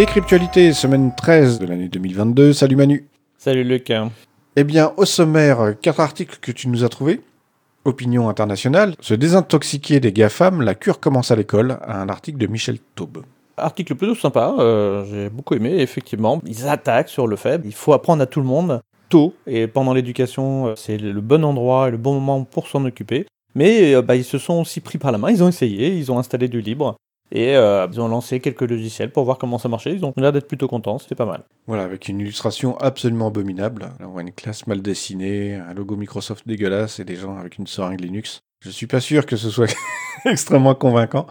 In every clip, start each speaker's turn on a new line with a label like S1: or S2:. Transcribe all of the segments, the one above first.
S1: Décryptualité, semaine 13 de l'année 2022. Salut Manu.
S2: Salut Luc.
S1: Eh bien, au sommaire, quatre articles que tu nous as trouvés. Opinion internationale, se désintoxiquer des GAFAM, la cure commence à l'école, un article de Michel Taube.
S2: Article plutôt sympa, euh, j'ai beaucoup aimé, effectivement. Ils attaquent sur le fait, il faut apprendre à tout le monde tôt, et pendant l'éducation, euh, c'est le bon endroit et le bon moment pour s'en occuper. Mais euh, bah, ils se sont aussi pris par la main, ils ont essayé, ils ont installé du libre. Et euh, ils ont lancé quelques logiciels pour voir comment ça marchait. Ils ont l'air d'être plutôt contents, c'était pas mal.
S1: Voilà, avec une illustration absolument abominable. Là, on voit une classe mal dessinée, un logo Microsoft dégueulasse et des gens avec une seringue Linux. Je suis pas sûr que ce soit extrêmement convaincant.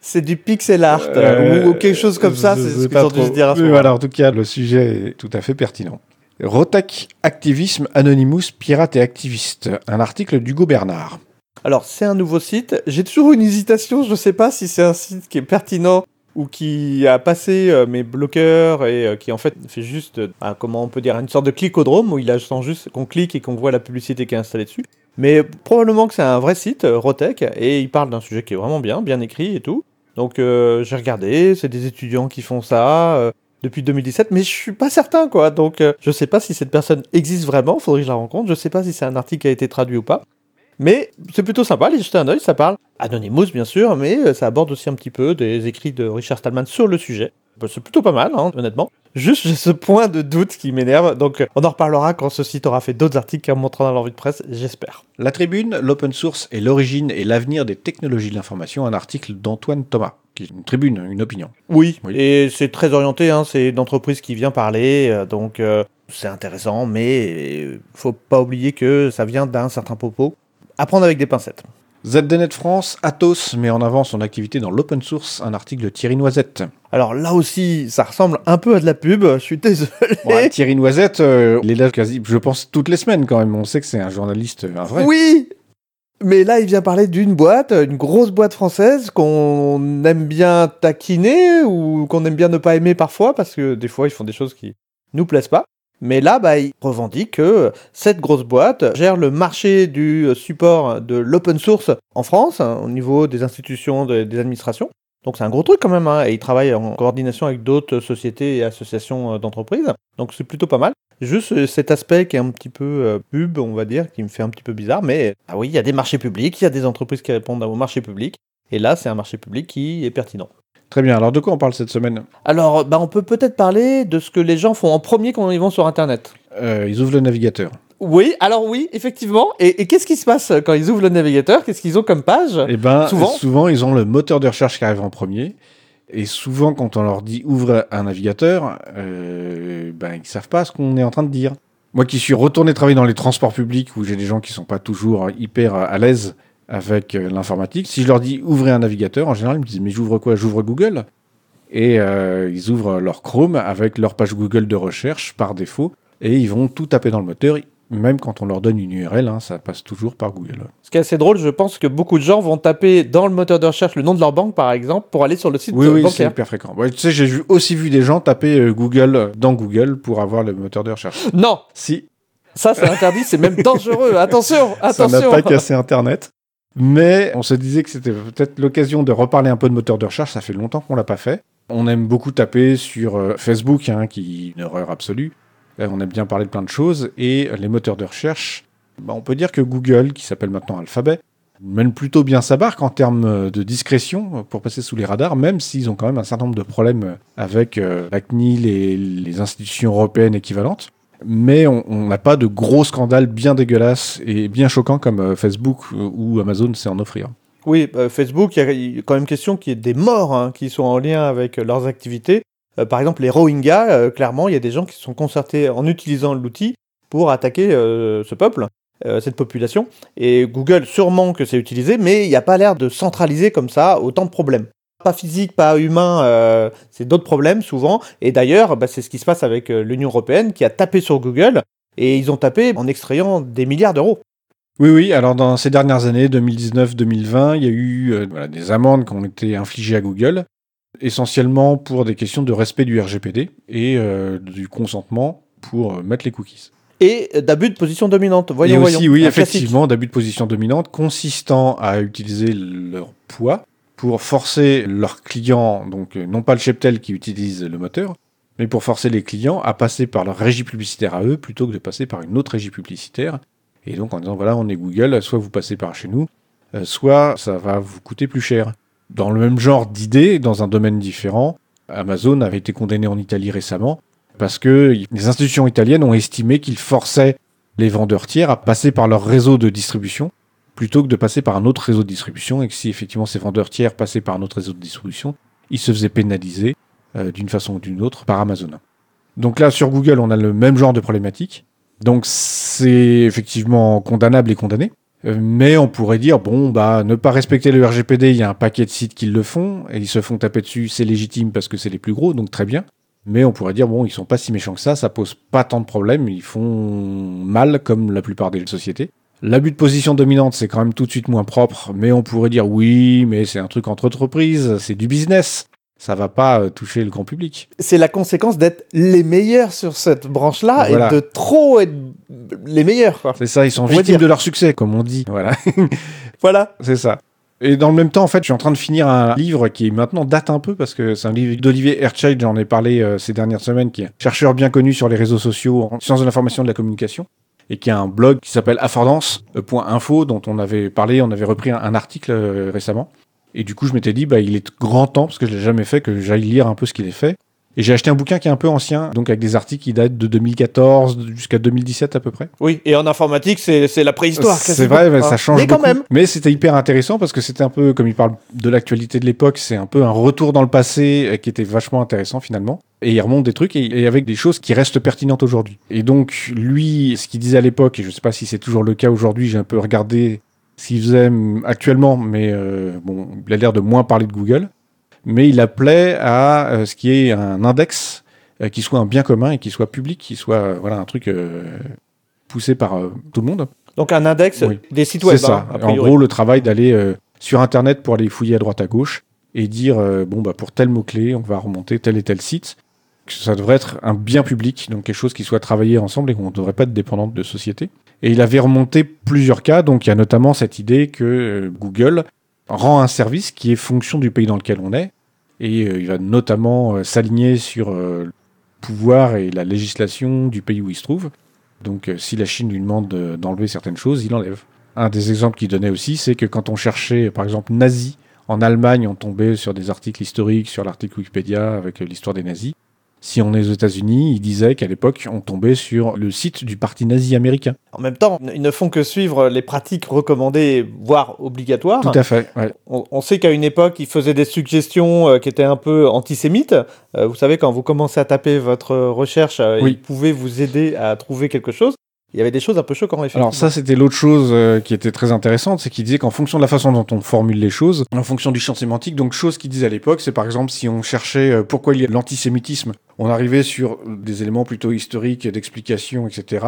S2: C'est du pixel art
S1: Euh,
S2: ou, ou quelque chose comme ça, c'est ce
S1: pas
S2: qu'ils ont dû
S1: trop.
S2: se dire à ce moment.
S1: voilà, en tout cas, le sujet est tout à fait pertinent. Rotec, activisme, Anonymous, pirate et activiste. Un article d'Hugo Bernard.
S2: Alors, c'est un nouveau site. J'ai toujours une hésitation. Je ne sais pas si c'est un site qui est pertinent ou qui a passé euh, mes bloqueurs et euh, qui en fait fait juste, euh, comment on peut dire, une sorte de clicodrome où il attend juste qu'on clique et qu'on voit la publicité qui est installée dessus. Mais probablement que c'est un vrai site, euh, Rotec, et il parle d'un sujet qui est vraiment bien, bien écrit et tout. Donc j'ai regardé, c'est des étudiants qui font ça depuis 2017, mais je suis pas certain quoi. Donc je sais pas si cette personne existe vraiment, faudrait que je la rencontre. Je sais pas si c'est un article qui a été traduit ou pas. Mais c'est plutôt sympa, allez jeter un oeil, ça parle Anonymous bien sûr, mais euh, ça aborde aussi un petit peu des écrits de Richard Stallman sur le sujet. Bah, C'est plutôt pas mal, hein, honnêtement. Juste, j'ai ce point de doute qui m'énerve, donc euh, on en reparlera quand ce site aura fait d'autres articles qui remonteront dans l'envie de presse, j'espère.
S1: La tribune, l'open source et l'origine et l'avenir des technologies de l'information. Un article d'Antoine Thomas, qui est une tribune, une opinion.
S2: Oui,
S1: Oui.
S2: et c'est très orienté, hein, c'est une entreprise qui vient parler, euh, donc euh, c'est intéressant, mais euh, faut pas oublier que ça vient d'un certain propos. Apprendre avec des pincettes.
S1: ZDNet France, Atos met en avant son activité dans l'open source. Un article de Thierry Noisette.
S2: Alors là aussi, ça ressemble un peu à de la pub, je suis désolé.
S1: Thierry Noisette, euh, il est là quasi, je pense, toutes les semaines quand même. On sait que c'est un journaliste, euh, un vrai.
S2: Oui mais là, il vient parler d'une boîte, une grosse boîte française qu'on aime bien taquiner ou qu'on aime bien ne pas aimer parfois parce que des fois, ils font des choses qui nous plaisent pas. Mais là, bah, il revendique que cette grosse boîte gère le marché du support de l'open source en France, hein, au niveau des institutions, de- des administrations. Donc c'est un gros truc quand même, hein, et il travaille en coordination avec d'autres sociétés et associations euh, d'entreprises. Donc c'est plutôt pas mal. Juste euh, cet aspect qui est un petit peu euh, pub, on va dire, qui me fait un petit peu bizarre, mais ah oui, il y a des marchés publics, il y a des entreprises qui répondent aux marchés publics, et là c'est un marché public qui est pertinent.
S1: Très bien. Alors de quoi on parle cette semaine?
S2: Alors, bah, on peut peut-être parler de ce que les gens font en premier quand ils vont sur Internet.
S1: Euh, Ils ouvrent le navigateur.
S2: Oui, alors oui, effectivement. Et, et qu'est-ce qui se passe quand ils ouvrent le navigateur? Qu'est-ce qu'ils ont comme page?
S1: Eh ben,
S2: Souvent.
S1: souvent, ils ont le moteur de recherche qui arrive en premier. Et souvent, quand on leur dit ouvre un navigateur, euh, ben, ils savent pas ce qu'on est en train de dire. Moi qui suis retourné travailler dans les transports publics où j'ai des gens qui sont pas toujours hyper à l'aise avec euh, l'informatique, si je leur dis ouvrez un navigateur, en général, ils me disent mais j'ouvre quoi? J'ouvre Google. Et euh, ils ouvrent leur Chrome avec leur page Google de recherche par défaut et ils vont tout taper dans le moteur. Même quand on leur donne une URL, hein, ça passe toujours par Google.
S2: Ce qui est assez drôle, je pense que beaucoup de gens vont taper dans le moteur de recherche le nom de leur banque, par exemple, pour aller sur le site
S1: Oui, oui, c'est
S2: bancaire.
S1: hyper fréquent. Ouais, tu sais, j'ai aussi vu des gens taper euh, Google dans Google pour avoir le moteur de recherche.
S2: Non,
S1: Si,
S2: ça c'est interdit, c'est même dangereux. Attention,
S1: ça n'a
S2: attention.
S1: pas cassé Internet. Mais on se disait que c'était peut-être l'occasion de reparler un peu de moteur de recherche. Ça fait longtemps qu'on l'a pas fait. On aime beaucoup taper sur euh, Facebook, hein, qui est une horreur absolue. Là, on aime bien parler de plein de choses. Et les moteurs de recherche, bah, on peut dire que Google, qui s'appelle maintenant Alphabet, mène plutôt bien sa barque en termes euh, de discrétion euh, pour passer sous les radars, même s'ils ont quand même un certain nombre de problèmes euh, avec euh, la CNIL et les institutions européennes équivalentes. Mais on n'a pas de gros scandales bien dégueulasses et bien choquants comme euh, Facebook euh, ou Amazon sait en offrir.
S2: Oui, euh, Facebook, il y a- quand même question qu'il y ait des morts hein, qui sont en lien avec leurs activités. Par exemple, les Rohingyas, clairement, il y a des gens qui sont concertés en utilisant l'outil pour attaquer ce peuple, cette population. Et Google, sûrement que c'est utilisé, mais il n'y a pas l'air de centraliser comme ça autant de problèmes. Pas physique, pas humain, euh, c'est d'autres problèmes souvent. Et d'ailleurs, bah, c'est ce qui se passe avec euh, l'Union européenne qui a tapé sur Google et ils ont tapé en extrayant des milliards d'euros.
S1: Oui, oui, alors dans ces dernières années, 2019-2020, il y a eu euh, voilà, des amendes qui ont été infligées à Google, essentiellement pour des questions de respect du RGPD et euh, du consentement pour mettre les cookies.
S2: Et d'abus de position dominante. Voyons,
S1: et aussi,
S2: voyons.
S1: oui,
S2: Un
S1: effectivement, d'abus de position dominante consistant à utiliser leur poids pour forcer leurs clients, donc euh, non pas le cheptel qui utilise le moteur, mais pour forcer les clients à passer par leur régie publicitaire à eux plutôt que de passer par une autre régie publicitaire. Et donc en disant voilà, on est Google, soit vous passez par chez nous, euh, soit ça va vous coûter plus cher. Dans le même genre d'idée, dans un domaine différent, Amazon avait été condamné en Italie récemment parce que les institutions italiennes ont estimé qu'ils forçaient les vendeurs tiers à passer par leur réseau de distribution plutôt que de passer par un autre réseau de distribution et que si effectivement ces vendeurs tiers passaient par un autre réseau de distribution, ils se faisaient pénaliser euh, d'une façon ou d'une autre par Amazon. Donc là, sur Google, on a le même genre de problématique. Donc c'est effectivement condamnable et condamné. Euh, mais on pourrait dire, bon, bah, ne pas respecter le RGPD, il y a un paquet de sites qui le font, et ils se font taper dessus, c'est légitime parce que c'est les plus gros, donc très bien. Mais on pourrait dire, bon, ils sont pas si méchants que ça, ça pose pas tant de problèmes, ils font mal comme la plupart des sociétés. L'abus de position dominante, c'est quand même tout de suite moins propre, mais on pourrait dire, oui, mais c'est un truc entre entreprises, c'est du business ça va pas euh, toucher le grand public.
S2: C'est la conséquence d'être les meilleurs sur cette branche-là et de trop être les meilleurs.
S1: C'est ça, ils sont victimes de leur succès, comme on dit. Voilà.
S2: voilà.
S1: C'est ça. Et dans le même temps, en fait, je suis en train de finir un livre qui maintenant date un peu parce que c'est un livre d'Olivier Herchild, j'en ai parlé euh, ces dernières semaines, qui est un chercheur bien connu sur les réseaux sociaux en sciences de l'information et de la communication et qui a un blog qui s'appelle affordance.info dont on avait parlé, on avait repris un, article euh, récemment. Et du coup, je m'étais dit, bah, il est grand temps, parce que je l'ai jamais fait, que j'aille lire un peu ce qu'il est fait. Et j'ai acheté un bouquin qui est un peu ancien, donc avec des articles qui datent de 2014 jusqu'à 2017 à peu près.
S2: Oui, et en informatique, c'est la préhistoire.
S1: C'est vrai, mais ça change
S2: mais
S1: quand
S2: même.
S1: Mais c'était hyper intéressant parce que c'était un peu, comme il parle de l'actualité de l'époque, c'est un peu un retour dans le passé euh, qui était vachement intéressant finalement. Et il remonte des trucs et, avec des choses qui restent pertinentes aujourd'hui. Et donc, lui, ce qu'il disait à l'époque, et je sais pas si c'est toujours le cas aujourd'hui, j'ai un peu regardé s'il faisait actuellement, mais euh, bon, il a l'air de moins parler de Google, mais il appelait à euh, ce qui est un index euh, qui soit un bien commun et qui soit public, qui soit voilà un truc poussé par tout le monde.
S2: Donc un index des sites web.
S1: C'est ça. Hein, en gros, le travail d'aller sur Internet pour aller fouiller à droite à gauche et dire bon bah pour tel mot clé, on va remonter tel et tel site. Ça devrait être un bien public, donc quelque chose qui soit travaillé ensemble et qu'on ne devrait pas être dépendant de société. Et il avait remonté plusieurs cas, donc il y a notamment cette idée que euh, Google rend un service qui est fonction du pays dans lequel on est, et euh, il va notamment euh, s'aligner sur le pouvoir et la législation du pays où il se trouve. Donc si la Chine lui demande d'enlever certaines choses, il enlève. Un des exemples qu'il donnait aussi, c'est que quand on cherchait, par exemple, nazi en Allemagne, on tombait sur des articles historiques, sur l'article Wikipédia avec l'histoire des nazis. Si on est aux États-Unis, il disait qu'à l'époque, on tombait sur le site du parti nazi américain.
S2: En même temps, ils ne font que suivre les pratiques recommandées, voire obligatoires.
S1: Tout à fait.
S2: On, sait qu'à une époque, ils faisaient des suggestions euh, qui étaient un peu antisémites. Euh, vous savez, quand vous commencez à taper votre recherche, euh, ils pouvaient vous aider à trouver quelque chose il y avait des choses un peu choquantes.
S1: Alors ça, c'était l'autre chose euh, qui était très intéressante, c'est qu'il disait qu'en fonction de la façon dont on formule les choses, en fonction du champ sémantique, donc chose qu'il disait à l'époque, c'est par exemple si on cherchait euh, pourquoi il y a l'antisémitisme, on arrivait sur des éléments plutôt historiques, d'explication, etc.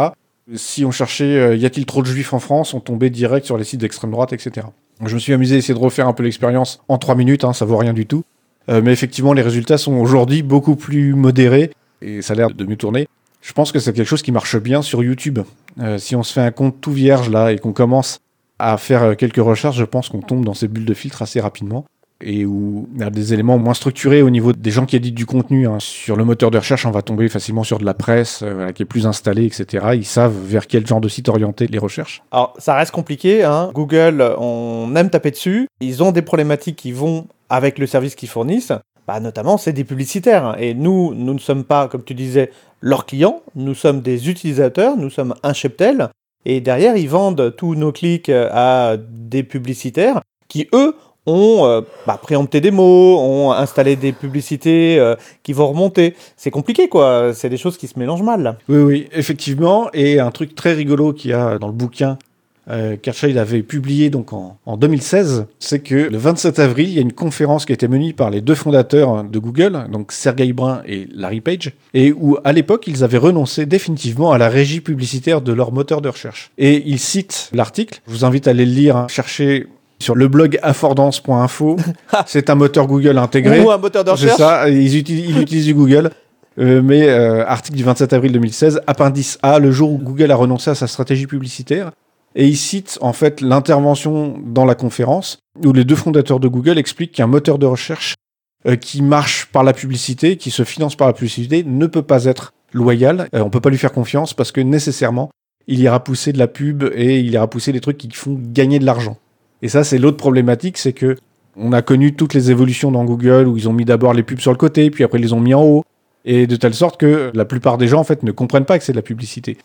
S1: Si on cherchait euh, y a-t-il trop de juifs en France, on tombait direct sur les sites d'extrême droite, etc. Je me suis amusé à essayer de refaire un peu l'expérience en trois minutes, hein, ça vaut rien du tout. mais effectivement, les résultats sont aujourd'hui beaucoup plus modérés et ça a l'air de mieux tourner. Je pense que c'est quelque chose qui marche bien sur YouTube. Euh, si on se fait un compte tout vierge là et qu'on commence à faire euh, quelques recherches, je pense qu'on tombe dans ces bulles de filtre assez rapidement et où il y a des éléments moins structurés au niveau des gens qui éditent du contenu. Hein. Sur le moteur de recherche, on va tomber facilement sur de la presse euh, qui est plus installée, etc. Ils savent vers quel genre de site orienter les recherches.
S2: Alors, ça reste compliqué. Hein. Google, on aime taper dessus. Ils ont des problématiques qui vont avec le service qu'ils fournissent. Bah, notamment, c'est des publicitaires. Et nous, nous ne sommes pas, comme tu disais, leurs clients, nous sommes des utilisateurs, nous sommes un cheptel, et derrière, ils vendent tous nos clics euh, à des publicitaires qui, eux, ont euh, bah, préempté des mots, ont installé des publicités euh, qui vont remonter. C'est compliqué, quoi. C'est des choses qui se mélangent mal.
S1: Oui, oui, effectivement. Et un truc très rigolo qu'il y a dans le bouquin euh, avait publié donc en, 2016, c'est que le 27 avril, il y a une conférence qui a été menée par les deux fondateurs de Google, donc Sergey Brin et Larry Page, et où à l'époque ils avaient renoncé définitivement à la régie publicitaire de leur moteur de recherche. Et ils citent l'article. Je vous invite à aller le lire, hein. chercher sur le blog affordance.info. c'est un moteur Google intégré.
S2: Ou un moteur de recherche.
S1: C'est ça. Ils utilisent, ils du Google. Euh, mais euh, article du 27 avril 2016, appendice A, le jour où Google a renoncé à sa stratégie publicitaire, Et il cite en fait l'intervention dans la conférence où les deux fondateurs de Google expliquent qu'un moteur de recherche euh, qui marche par la publicité, qui se finance par la publicité, ne peut pas être loyal. Euh, on peut pas lui faire confiance parce que nécessairement, il ira pousser de la pub et il ira pousser des trucs qui font gagner de l'argent. Et ça, c'est l'autre problématique, c'est que on a connu toutes les évolutions dans Google où ils ont mis d'abord les pubs sur le côté, puis après ils les ont mis en haut, et de telle sorte que la plupart des gens en fait ne comprennent pas que c'est de la publicité.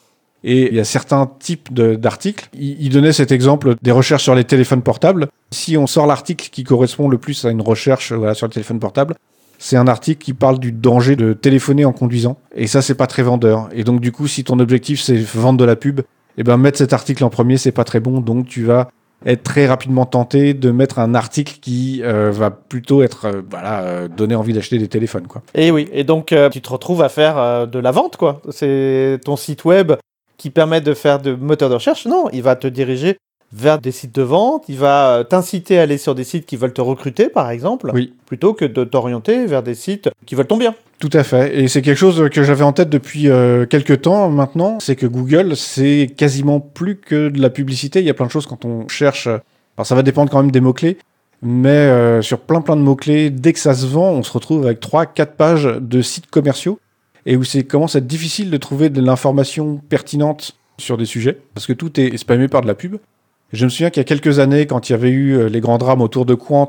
S1: Et il y a certains types d'articles. Il, donnait cet exemple des recherches sur les téléphones portables. Si on sort l'article qui correspond le plus à une recherche sur le téléphone portable, c'est un article qui parle du danger de téléphoner en conduisant. Et ça, c'est pas très vendeur. Et donc, du coup, si ton objectif c'est vendre de la pub, eh ben mettre cet article en premier, c'est pas très bon. Donc, tu vas être très rapidement tenté de mettre un article qui euh, va plutôt être euh, voilà euh, donner envie d'acheter des téléphones quoi.
S2: Et oui, et donc tu te retrouves à faire de la vente quoi. C'est ton site web qui permet de faire de moteur de recherche. Non, il va te diriger vers des sites de vente, il va euh, t'inciter à aller sur des sites qui veulent te recruter par exemple,
S1: Oui.
S2: plutôt que de t'orienter vers des sites qui veulent ton bien.
S1: Tout à fait. Et c'est quelque chose que j'avais en tête depuis euh, quelques temps maintenant. C'est que Google, c'est quasiment plus que de la publicité. Il y a plein de choses quand on cherche. euh, Alors ça va dépendre quand même des mots-clés. Mais euh, sur plein plein de mots-clés, dès que ça se vend, on se retrouve avec 3-4 pages de sites commerciaux. Et où c'est commence à être difficile de trouver de l'information pertinente sur des sujets. Parce que tout est spammé par de la pub. Je me souviens qu'il y a quelques années, quand il y avait eu euh, les grands drames autour de Quant,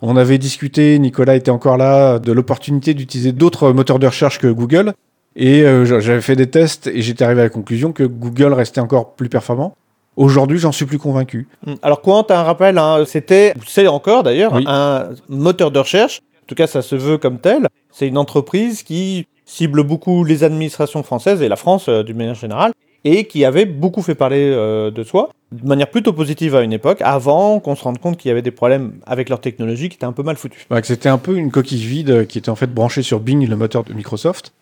S1: on avait discuté, Nicolas était encore là, de l'opportunité d'utiliser d'autres moteurs de recherche que Google. Et euh, j'a- j'avais fait des tests et j'étais arrivé à la conclusion que Google restait encore plus performant. Aujourd'hui, j'en suis plus convaincu.
S2: Mm. Alors Quant, un rappel, hein, c'était, c'est encore d'ailleurs,
S1: Oui.
S2: un moteur de recherche. En tout cas, ça se veut comme tel. C'est une entreprise qui cible beaucoup les administrations françaises et la France euh, d'une manière générale, et qui avait beaucoup fait parler euh, de soi, de manière plutôt positive à une époque, avant qu'on se rende compte qu'il y avait des problèmes avec leur technologie qui étaient un peu mal foutus.
S1: C'était un peu une coquille vide euh, qui était en fait branchée sur Bing, le moteur de Microsoft.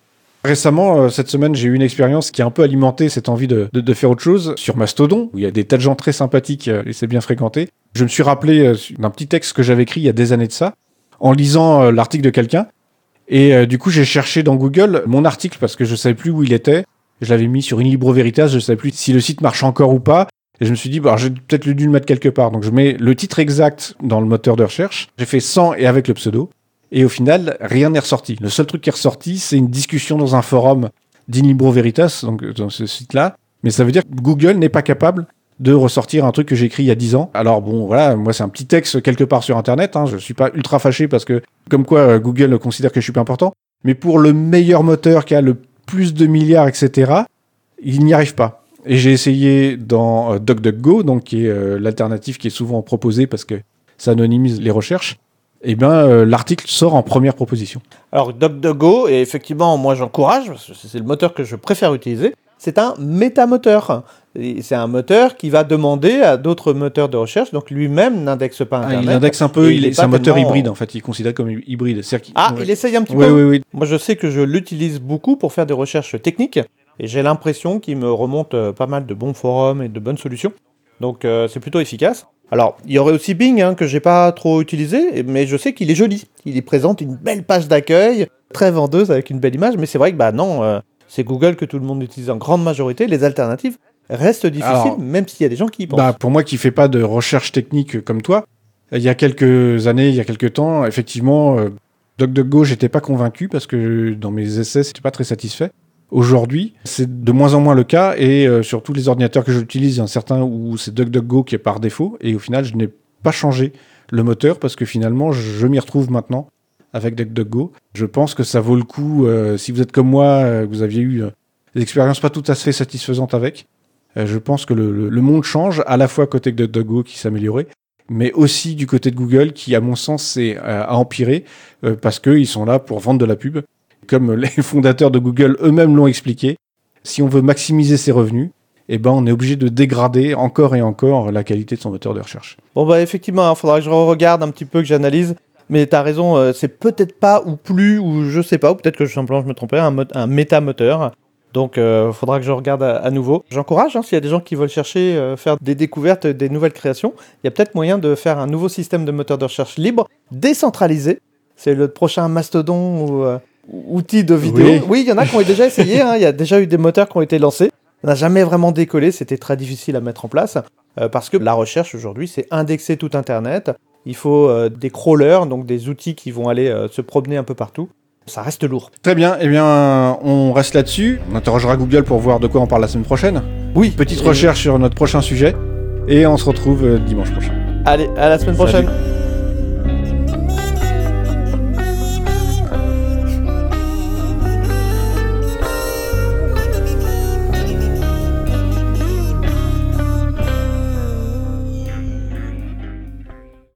S1: Récemment, euh, cette semaine, j'ai eu une expérience qui a un peu alimenté cette envie de, de- faire autre chose sur Mastodon, où il y a des tas de gens très sympathiques et c'est bien fréquenté. Je me suis rappelé d'un petit texte que j'avais écrit il y a des années de ça, en lisant l'article de quelqu'un. Et euh, du coup, j'ai cherché dans Google mon article parce que je savais plus où il était. Je l'avais mis sur une Libro Veritas, je savais plus si le site marche encore ou pas. Et je me suis dit, j'ai peut-être dû le mettre quelque part. Donc, je mets le titre exact dans le moteur de recherche. J'ai fait sans et avec le pseudo. Et au final, rien n'est ressorti. Le seul truc qui est ressorti, c'est une discussion dans un forum d'Inlibro Veritas, donc dans ce site-là. Mais ça veut dire que Google n'est pas capable de ressortir un truc que j'ai écrit il y a 10 ans. Alors bon, voilà, moi c'est un petit texte quelque part sur Internet. Hein, je suis pas ultra fâché parce que, comme quoi, euh, Google considère que je suis pas important. Mais pour le meilleur moteur qui a le plus de milliards, etc., il n'y arrive pas. Et j'ai essayé dans euh, DuckDuckGo, donc qui est euh, l'alternative qui est souvent proposée parce que ça anonymise les recherches. Et ben euh, l'article sort en première proposition.
S2: Alors DuckDuckGo, et effectivement, moi j'encourage, parce que c'est le moteur que je préfère utiliser, c'est un métamoteur. C'est un moteur qui va demander à d'autres moteurs de recherche, donc lui-même n'indexe pas
S1: Ah,
S2: Internet.
S1: il indexe un peu, il
S2: il
S1: est,
S2: est
S1: c'est un moteur
S2: tellement-
S1: hybride en fait, il est considéré comme hybride.
S2: Ah,
S1: ouais.
S2: il essaye un petit peu. Moi, je sais que je l'utilise beaucoup pour faire des recherches techniques et j'ai l'impression qu'il me remonte euh, pas mal de bons forums et de bonnes solutions. Donc, euh, c'est plutôt efficace. Alors, il y aurait aussi Bing hein, que j'ai pas trop utilisé, mais je sais qu'il est joli. Il y présente une belle page d'accueil, très vendeuse avec une belle image, mais c'est vrai que bah non, euh, c'est Google que tout le monde utilise en grande majorité. Les alternatives restent difficiles,
S1: Alors,
S2: même s'il y a des gens qui y pensent.
S1: Bah, pour moi qui fais pas de recherche technique comme toi, il y a quelques années, il y a quelques temps, effectivement, euh, DuckDuckGo, j'étais pas convaincu parce que dans mes essais, c'était pas très satisfait. Aujourd'hui, c'est de moins en moins le cas et euh, sur tous les ordinateurs que j'utilise, il y en a certains où c'est DuckDuckGo qui est par défaut et au final, je n'ai pas changé le moteur parce que finalement, je m'y retrouve maintenant avec DuckDuckGo. Je pense que ça vaut le coup, euh, si vous êtes comme moi, euh, vous aviez eu euh, des expériences pas tout à fait satisfaisantes avec, je pense que le, monde change, à la fois côté de DuckDuckGo qui s'améliorait, mais aussi du côté de Google qui, à mon sens, c'est euh, à empirer euh, parce qu'ils sont là pour vendre de la pub. Comme les fondateurs de Google eux-mêmes l'ont expliqué, si on veut maximiser ses revenus, eh ben, on est obligé de dégrader encore et encore la qualité de son moteur de recherche.
S2: Bon bah effectivement, il faudra que je regarde un petit peu, que j'analyse. Mais t'as raison, euh, c'est peut-être pas ou plus, ou je sais pas, ou peut-être que je, simplement je me trompais, un, un méta-moteur. Donc il faudra que je regarde à, à nouveau. J'encourage, hein, s'il y a des gens qui veulent chercher, euh, faire des découvertes, des nouvelles créations, il y a peut-être moyen de faire un nouveau système de moteur de recherche libre, décentralisé. C'est le prochain mastodon ou euh, outil de vidéo.
S1: Oui.
S2: Oui, il y en a qui ont déjà essayé, hein, il y a déjà eu des moteurs qui ont été lancés. n'a jamais vraiment décollé, c'était très difficile à mettre en place, euh, parce que la recherche aujourd'hui, c'est indexer tout Internet. Il faut euh, des crawlers, donc des outils qui vont aller euh, se promener un peu partout. Ça reste lourd.
S1: Très bien, eh bien, on reste là-dessus. On interrogera Google pour voir de quoi on parle la semaine prochaine.
S2: Oui.
S1: Petite recherche sur notre prochain sujet. Et on se retrouve dimanche prochain.
S2: Allez, à la semaine
S1: Salut.
S2: prochaine.